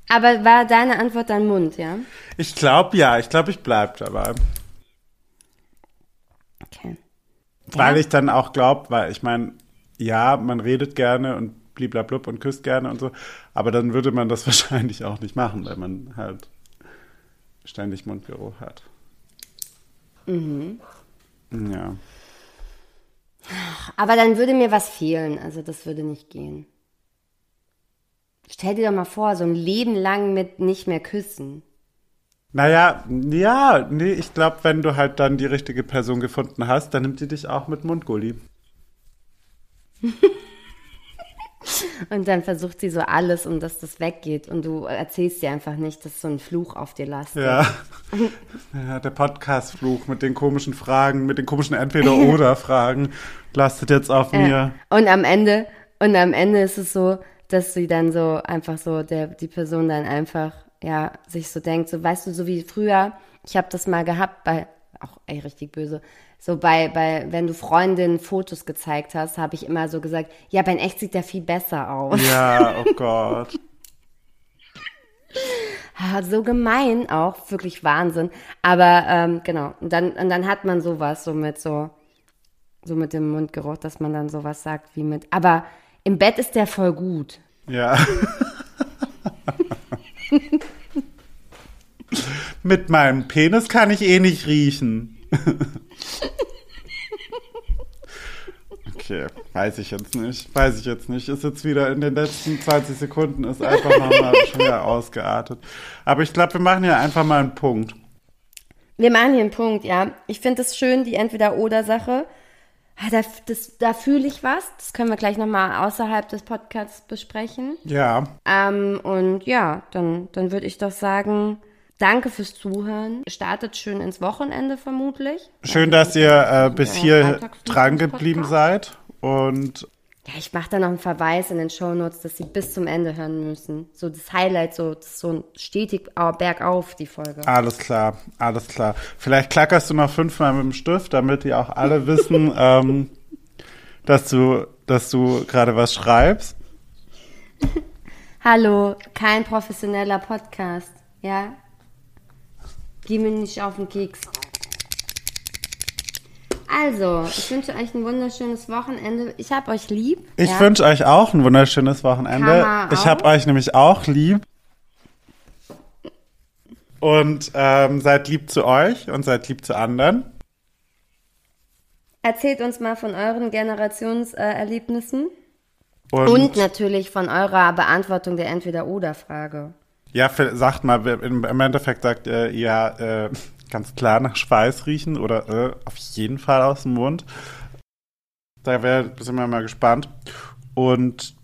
Aber war deine Antwort dein Mund, ja? Ich glaube ja, ich glaube, ich bleib dabei. Okay. Weil ich dann auch glaube, weil ich meine, ja, man redet gerne und bliblablub und küsst gerne und so, aber dann würde man das wahrscheinlich auch nicht machen, weil man halt ständig Mundgeruch hat. Mhm. Ja. Aber dann würde mir was fehlen. Also das würde nicht gehen. Stell dir doch mal vor, so ein Leben lang mit nicht mehr küssen. Naja, ja, nee, ich glaube, wenn du halt dann die richtige Person gefunden hast, dann nimmt die dich auch mit Mundgulli. Und dann versucht sie so alles, um dass das weggeht. Und du erzählst dir einfach nicht, dass so ein Fluch auf dir lastet. Ja. ja der Podcast-Fluch mit den komischen Fragen, mit den komischen Entweder-Oder-Fragen lastet jetzt auf mir. Und am Ende, und am Ende ist es so, dass sie dann so einfach so, der, die Person dann einfach, ja, sich so denkt, so, weißt du, so wie früher, ich habe das mal gehabt bei, auch ey, richtig böse, so bei, bei, wenn du Freundinnen Fotos gezeigt hast, habe ich immer so gesagt, ja, aber in echt sieht der viel besser aus. Ja, oh Gott. So gemein auch, wirklich Wahnsinn. Aber ähm, genau, und dann, und dann hat man sowas, so mit so, so mit dem Mundgeruch, dass man dann sowas sagt wie mit, aber im Bett ist der voll gut. Ja. Mit meinem Penis kann ich eh nicht riechen. Okay, weiß ich jetzt nicht. Weiß ich jetzt nicht. Ist jetzt wieder in den letzten 20 Sekunden, ist einfach nochmal schon wieder ausgeartet. Aber ich glaube, wir machen hier einfach mal einen Punkt. Wir machen hier einen Punkt, ja. Ich finde es schön, die Entweder-Oder-Sache. Ah, Da, das- da fühle ich was. Das können wir gleich nochmal außerhalb des Podcasts besprechen. Ja, Ähm, und ja, dann, dann würde ich doch sagen, danke fürs Zuhören. Startet schön ins Wochenende vermutlich. schön, dass ihr äh, bis hier dran geblieben seid. Und Ja, ich mache da noch einen Verweis in den Shownotes, dass sie bis zum Ende hören müssen. So das Highlight, so, das so ein stetig au- bergauf, die Folge. Alles klar, alles klar. Vielleicht klackerst du noch fünfmal mit dem Stift, damit die auch alle wissen, ähm, dass du, dass du gerade was schreibst. Hallo, kein professioneller Podcast, ja? Geh mir nicht auf den Keks. Also, ich wünsche euch ein wunderschönes Wochenende. Ich hab euch lieb. Ich ja? wünsche euch auch ein wunderschönes Wochenende. Ich habe euch nämlich auch lieb. Und ähm, seid lieb zu euch und seid lieb zu anderen. Erzählt uns mal von euren Generationserlebnissen. Und, Und natürlich von eurer Beantwortung der Entweder-Oder-Frage. ja, sagt mal, im, im Endeffekt sagt ihr ja äh, ganz klar nach Schweiß riechen oder äh, auf jeden Fall aus dem Mund. Da wär, sind wir mal gespannt. Und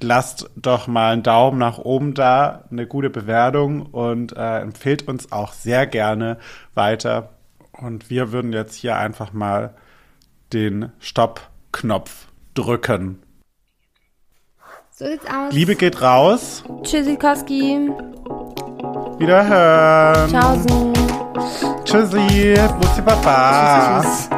lasst doch mal einen Daumen nach oben da, eine gute Bewertung und äh, empfehlt uns auch sehr gerne weiter. Und wir würden jetzt hier einfach mal den Stopp-Knopf drücken. So sieht's aus. Liebe geht raus. Tschüssikowski. Wiederhören. Tschaußen. Tschüssi. Bussi Baba. Tschüss.